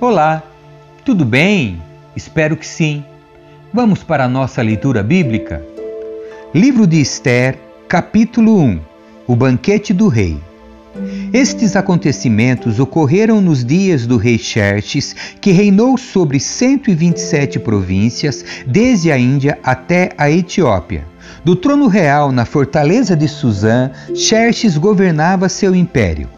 Olá, tudo bem? Espero que sim. Vamos para a nossa leitura bíblica? Livro de Esther, capítulo 1 O banquete do rei. Estes acontecimentos ocorreram nos dias do rei Xerxes, que reinou sobre 127 províncias, desde a Índia até a Etiópia. Do trono real na fortaleza de Suzã, Xerxes governava seu império.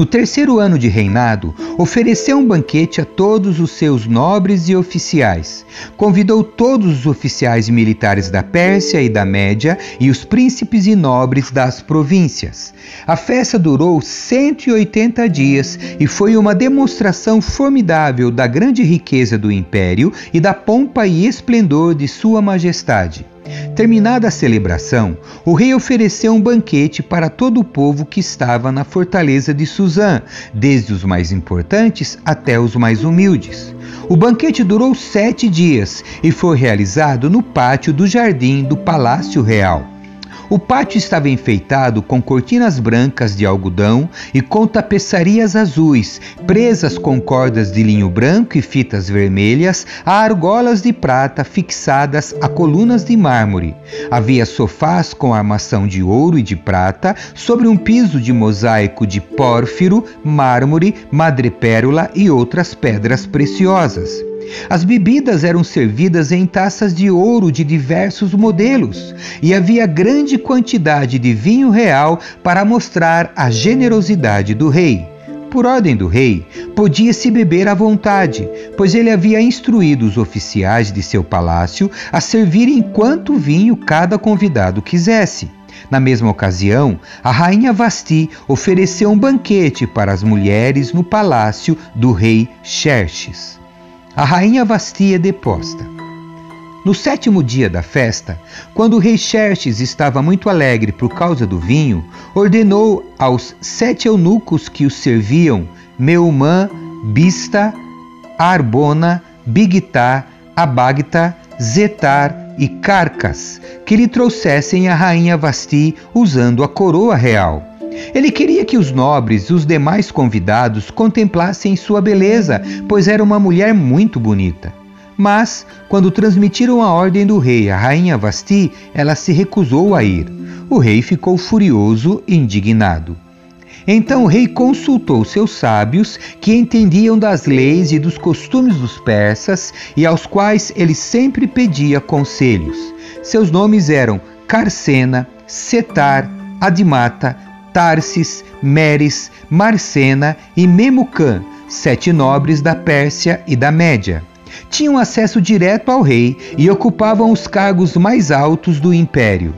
No terceiro ano de reinado, ofereceu um banquete a todos os seus nobres e oficiais. Convidou todos os oficiais militares da Pérsia e da Média e os príncipes e nobres das províncias. A festa durou 180 dias e foi uma demonstração formidável da grande riqueza do império e da pompa e esplendor de Sua Majestade. Terminada a celebração, o rei ofereceu um banquete para todo o povo que estava na fortaleza de Suzã, desde os mais importantes até os mais humildes. O banquete durou sete dias e foi realizado no pátio do jardim do Palácio Real. O pátio estava enfeitado com cortinas brancas de algodão e com tapeçarias azuis, presas com cordas de linho branco e fitas vermelhas a argolas de prata fixadas a colunas de mármore. Havia sofás com armação de ouro e de prata sobre um piso de mosaico de pórfiro, mármore, madrepérola e outras pedras preciosas. As bebidas eram servidas em taças de ouro de diversos modelos e havia grande quantidade de vinho real para mostrar a generosidade do rei. Por ordem do rei, podia-se beber à vontade, pois ele havia instruído os oficiais de seu palácio a servirem quanto vinho cada convidado quisesse. Na mesma ocasião, a rainha Vasti ofereceu um banquete para as mulheres no palácio do rei Xerxes a rainha Vastia deposta. No sétimo dia da festa, quando o rei Xerxes estava muito alegre por causa do vinho, ordenou aos sete eunucos que o serviam, Meumã, Bista, Arbona, Bigtá, Abagta, Zetar e Carcas, que lhe trouxessem a rainha Vasti usando a coroa real. Ele queria que os nobres e os demais convidados contemplassem sua beleza, pois era uma mulher muito bonita. Mas, quando transmitiram a ordem do rei à rainha Vasti, ela se recusou a ir. O rei ficou furioso e indignado. Então o rei consultou seus sábios, que entendiam das leis e dos costumes dos persas e aos quais ele sempre pedia conselhos. Seus nomes eram Carcena, Setar, Adimata, Tarsis, Meres, Marcena e Memucã, sete nobres da Pérsia e da Média. Tinham acesso direto ao rei e ocupavam os cargos mais altos do império.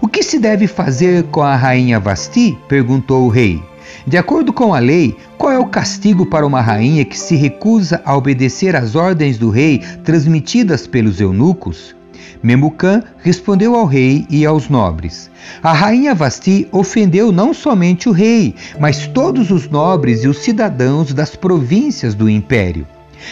O que se deve fazer com a rainha Vasti? perguntou o rei. De acordo com a lei, qual é o castigo para uma rainha que se recusa a obedecer às ordens do rei transmitidas pelos eunucos? Memucã respondeu ao rei e aos nobres: A rainha Vasti ofendeu não somente o rei, mas todos os nobres e os cidadãos das províncias do império.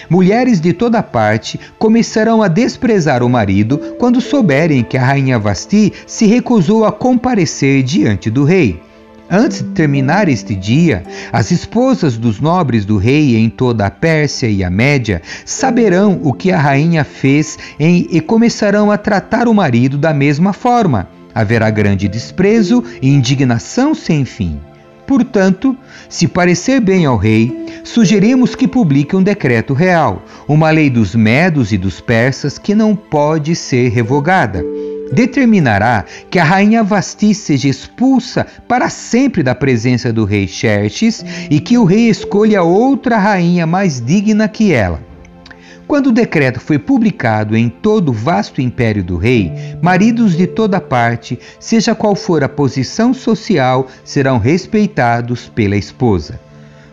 Mulheres de toda parte começarão a desprezar o marido quando souberem que a rainha Vasti se recusou a comparecer diante do rei. Antes de terminar este dia, as esposas dos nobres do rei em toda a Pérsia e a Média saberão o que a rainha fez em, e começarão a tratar o marido da mesma forma. Haverá grande desprezo e indignação sem fim. Portanto, se parecer bem ao rei, sugerimos que publique um decreto real, uma lei dos medos e dos persas que não pode ser revogada determinará que a rainha Vasti seja expulsa para sempre da presença do rei Xerxes e que o rei escolha outra rainha mais digna que ela. Quando o decreto foi publicado em todo o vasto império do rei, maridos de toda parte, seja qual for a posição social, serão respeitados pela esposa.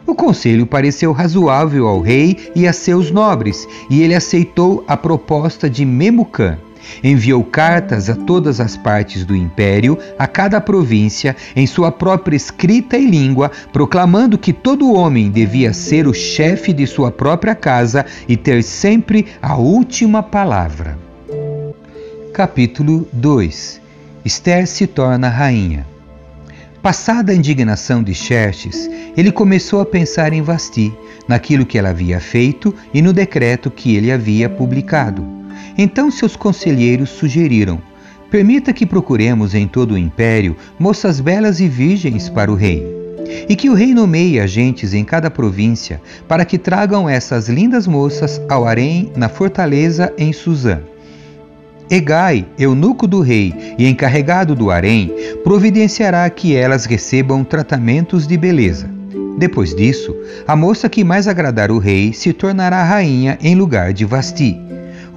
O conselho pareceu razoável ao rei e a seus nobres, e ele aceitou a proposta de Memucã. Enviou cartas a todas as partes do império, a cada província, em sua própria escrita e língua, proclamando que todo homem devia ser o chefe de sua própria casa e ter sempre a última palavra. capítulo 2 Esther se torna rainha. Passada a indignação de Xerxes, ele começou a pensar em Vasti, naquilo que ela havia feito e no decreto que ele havia publicado. Então seus conselheiros sugeriram: permita que procuremos em todo o império moças belas e virgens para o rei. E que o rei nomeie agentes em cada província para que tragam essas lindas moças ao harém na fortaleza em Suzã. Egai, eunuco do rei e encarregado do harém, providenciará que elas recebam tratamentos de beleza. Depois disso, a moça que mais agradar o rei se tornará rainha em lugar de Vasti.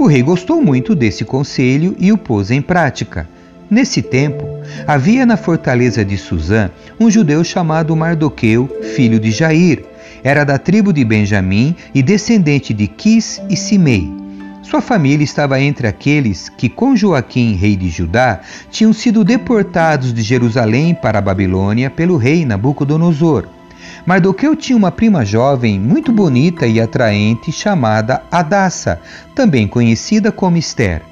O rei gostou muito desse conselho e o pôs em prática. Nesse tempo, havia na fortaleza de Suzã um judeu chamado Mardoqueu, filho de Jair. Era da tribo de Benjamim e descendente de Quis e Simei. Sua família estava entre aqueles que, com Joaquim, rei de Judá, tinham sido deportados de Jerusalém para a Babilônia pelo rei Nabucodonosor. Mardoqueu tinha uma prima jovem muito bonita e atraente chamada Adassa, também conhecida como Esther.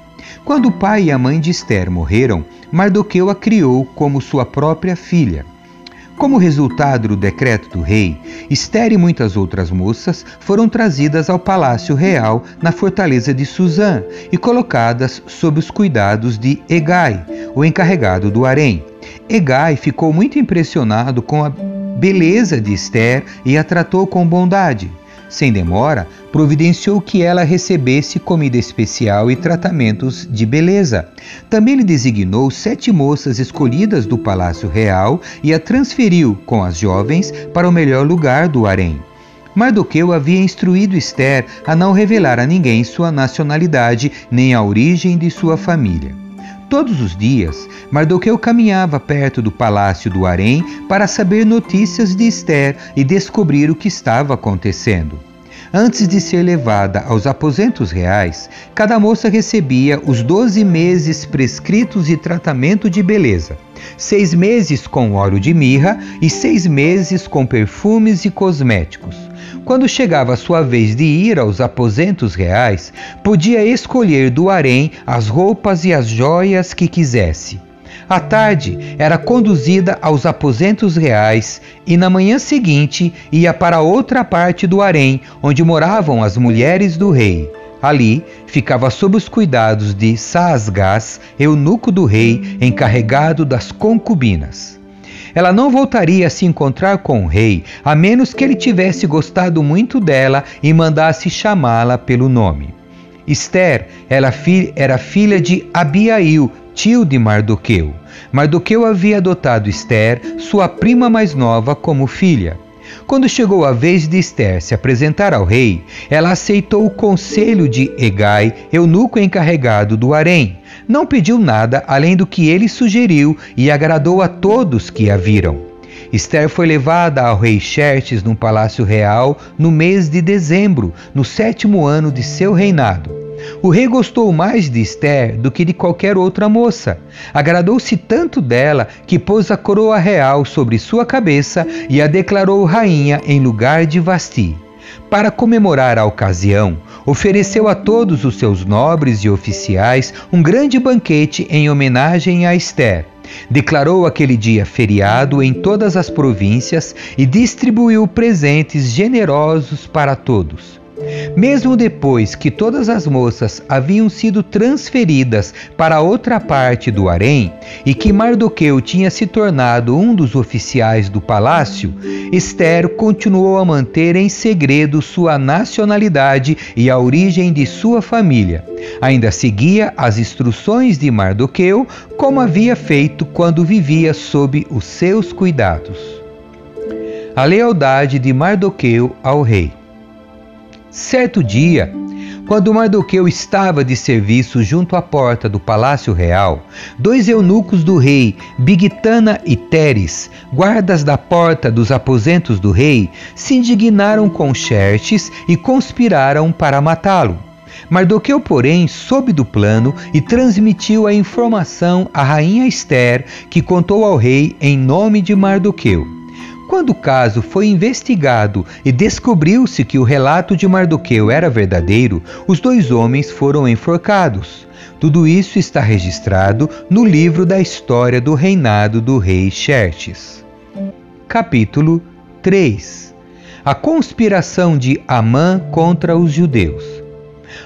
Quando o pai e a mãe de Esther morreram, Mardoqueu a criou como sua própria filha. Como resultado do decreto do rei, Esther e muitas outras moças foram trazidas ao palácio real na fortaleza de Suzã e colocadas sob os cuidados de Egai, o encarregado do harém. Egai ficou muito impressionado com a beleza de Esther e a tratou com bondade. Sem demora, providenciou que ela recebesse comida especial e tratamentos de beleza. Também lhe designou sete moças escolhidas do palácio real e a transferiu com as jovens para o melhor lugar do harém. Mardoqueu havia instruído Esther a não revelar a ninguém sua nacionalidade nem a origem de sua família. Todos os dias, Mardoqueu caminhava perto do palácio do Harém para saber notícias de Esther e descobrir o que estava acontecendo. Antes de ser levada aos aposentos reais, cada moça recebia os doze meses prescritos de tratamento de beleza, seis meses com óleo de mirra e seis meses com perfumes e cosméticos. Quando chegava a sua vez de ir aos aposentos reais, podia escolher do harém as roupas e as joias que quisesse. À tarde, era conduzida aos aposentos reais e na manhã seguinte ia para outra parte do harém, onde moravam as mulheres do rei. Ali ficava sob os cuidados de Saasgás, eunuco do rei, encarregado das concubinas. Ela não voltaria a se encontrar com o rei, a menos que ele tivesse gostado muito dela e mandasse chamá-la pelo nome. Esther era, filha de Abiail, tio de Mardoqueu. Mardoqueu havia adotado Esther, sua prima mais nova, como filha. Quando chegou a vez de Esther se apresentar ao rei, ela aceitou o conselho de Egai, eunuco encarregado do harém. Não pediu nada além do que ele sugeriu e agradou a todos que a viram. Esther foi levada ao rei Xerxes no palácio real no mês de dezembro, no sétimo ano de seu reinado. O rei gostou mais de Esther do que de qualquer outra moça. Agradou-se tanto dela que pôs a coroa real sobre sua cabeça e a declarou rainha em lugar de Vasti. Para comemorar a ocasião, ofereceu a todos os seus nobres e oficiais um grande banquete em homenagem a Esther. Declarou aquele dia feriado em todas as províncias e distribuiu presentes generosos para todos. Mesmo depois que todas as moças haviam sido transferidas para outra parte do harém e que Mardoqueu tinha se tornado um dos oficiais do palácio, Esther continuou a manter em segredo sua nacionalidade e a origem de sua família. Ainda seguia as instruções de Mardoqueu, como havia feito quando vivia sob os seus cuidados. A lealdade de Mardoqueu ao rei. Certo dia, quando Mardoqueu estava de serviço junto à porta do palácio real, dois eunucos do rei, Bigtana e Teres, guardas da porta dos aposentos do rei, se indignaram com Xerxes e conspiraram para matá-lo. Mardoqueu, porém, soube do plano e transmitiu a informação à rainha Esther, que contou ao rei em nome de Mardoqueu. Quando o caso foi investigado e descobriu-se que o relato de Mardoqueu era verdadeiro, os dois homens foram enforcados. Tudo isso está registrado no livro da história do reinado do rei Xerxes. Capítulo 3 A conspiração de Amã contra os judeus.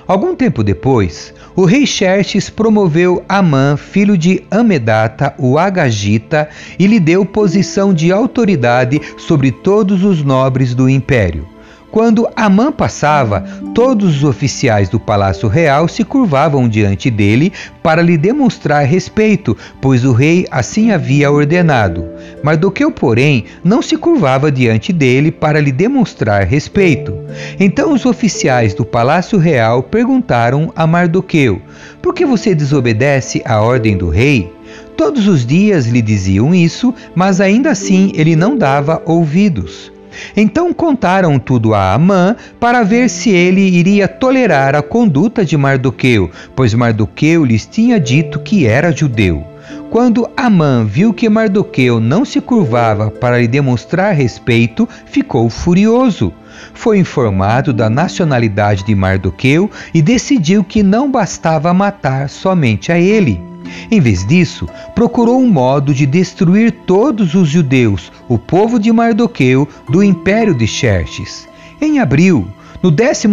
Algum tempo depois, o rei Xerxes promoveu Amã, filho de Amedata, o Agagita, e lhe deu posição de autoridade sobre todos os nobres do império. Quando Amã passava, todos os oficiais do palácio real se curvavam diante dele para lhe demonstrar respeito, pois o rei assim havia ordenado. Mardoqueu, porém, não se curvava diante dele para lhe demonstrar respeito. Então os oficiais do palácio real perguntaram a Mardoqueu: Por que você desobedece à ordem do rei? Todos os dias lhe diziam isso, mas ainda assim ele não dava ouvidos. Então contaram tudo a Amã para ver se ele iria tolerar a conduta de Mardoqueu, pois Mardoqueu lhes tinha dito que era judeu. Quando Amã viu que Mardoqueu não se curvava para lhe demonstrar respeito, ficou furioso. Foi informado da nacionalidade de Mardoqueu e decidiu que não bastava matar somente a ele. Em vez disso, procurou um modo de destruir todos os judeus, o povo de Mardoqueu, do império de Xerxes. Em abril, no 12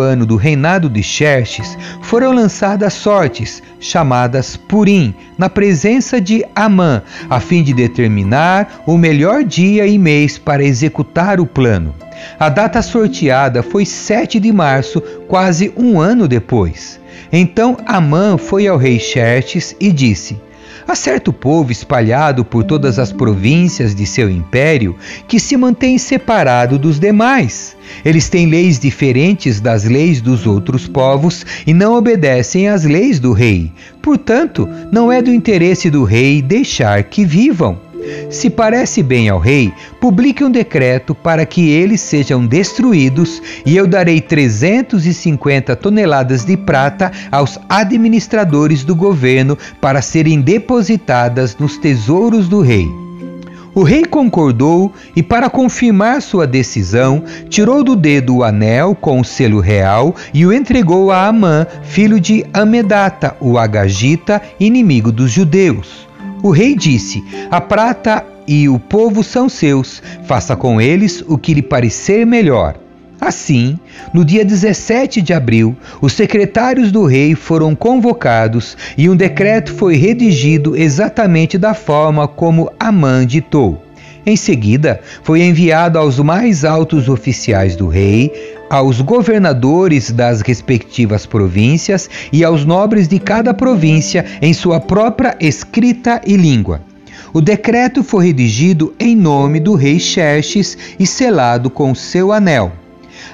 ano do reinado de Xerxes, foram lançadas sortes, chamadas Purim, na presença de Amã, a fim de determinar o melhor dia e mês para executar o plano. A data sorteada foi 7 de março, quase um ano depois. Então Amã foi ao rei Xerxes e disse: Há certo povo espalhado por todas as províncias de seu império que se mantém separado dos demais. Eles têm leis diferentes das leis dos outros povos e não obedecem às leis do rei. Portanto, não é do interesse do rei deixar que vivam. Se parece bem ao rei, publique um decreto para que eles sejam destruídos, e eu darei 350 toneladas de prata aos administradores do governo para serem depositadas nos tesouros do rei. O rei concordou e, para confirmar sua decisão, tirou do dedo o anel com o selo real e o entregou a Amã, filho de Amedata, o Agagita, inimigo dos judeus. O rei disse: A prata e o povo são seus, faça com eles o que lhe parecer melhor. Assim, no dia 17 de abril, os secretários do rei foram convocados e um decreto foi redigido exatamente da forma como Amã ditou. Em seguida, foi enviado aos mais altos oficiais do rei, aos governadores das respectivas províncias e aos nobres de cada província em sua própria escrita e língua. O decreto foi redigido em nome do rei Xerxes e selado com seu anel.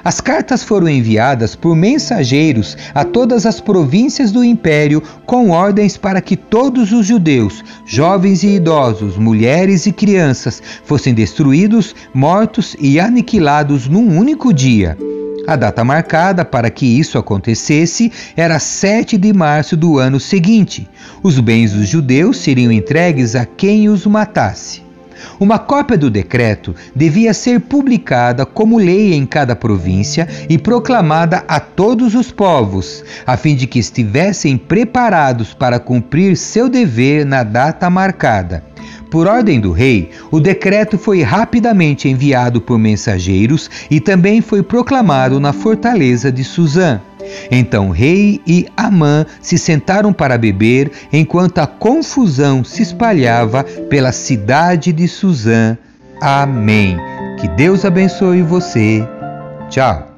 As cartas foram enviadas por mensageiros a todas as províncias do império com ordens para que todos os judeus, jovens e idosos, mulheres e crianças, fossem destruídos, mortos e aniquilados num único dia. A data marcada para que isso acontecesse era 7 de março do ano seguinte. Os bens dos judeus seriam entregues a quem os matasse. Uma cópia do decreto devia ser publicada como lei em cada província e proclamada a todos os povos, a fim de que estivessem preparados para cumprir seu dever na data marcada. Por ordem do rei, o decreto foi rapidamente enviado por mensageiros e também foi proclamado na fortaleza de Suzã. Então rei e Amã se sentaram para beber, enquanto a confusão se espalhava pela cidade de Suzã. Amém. Que Deus abençoe você. Tchau.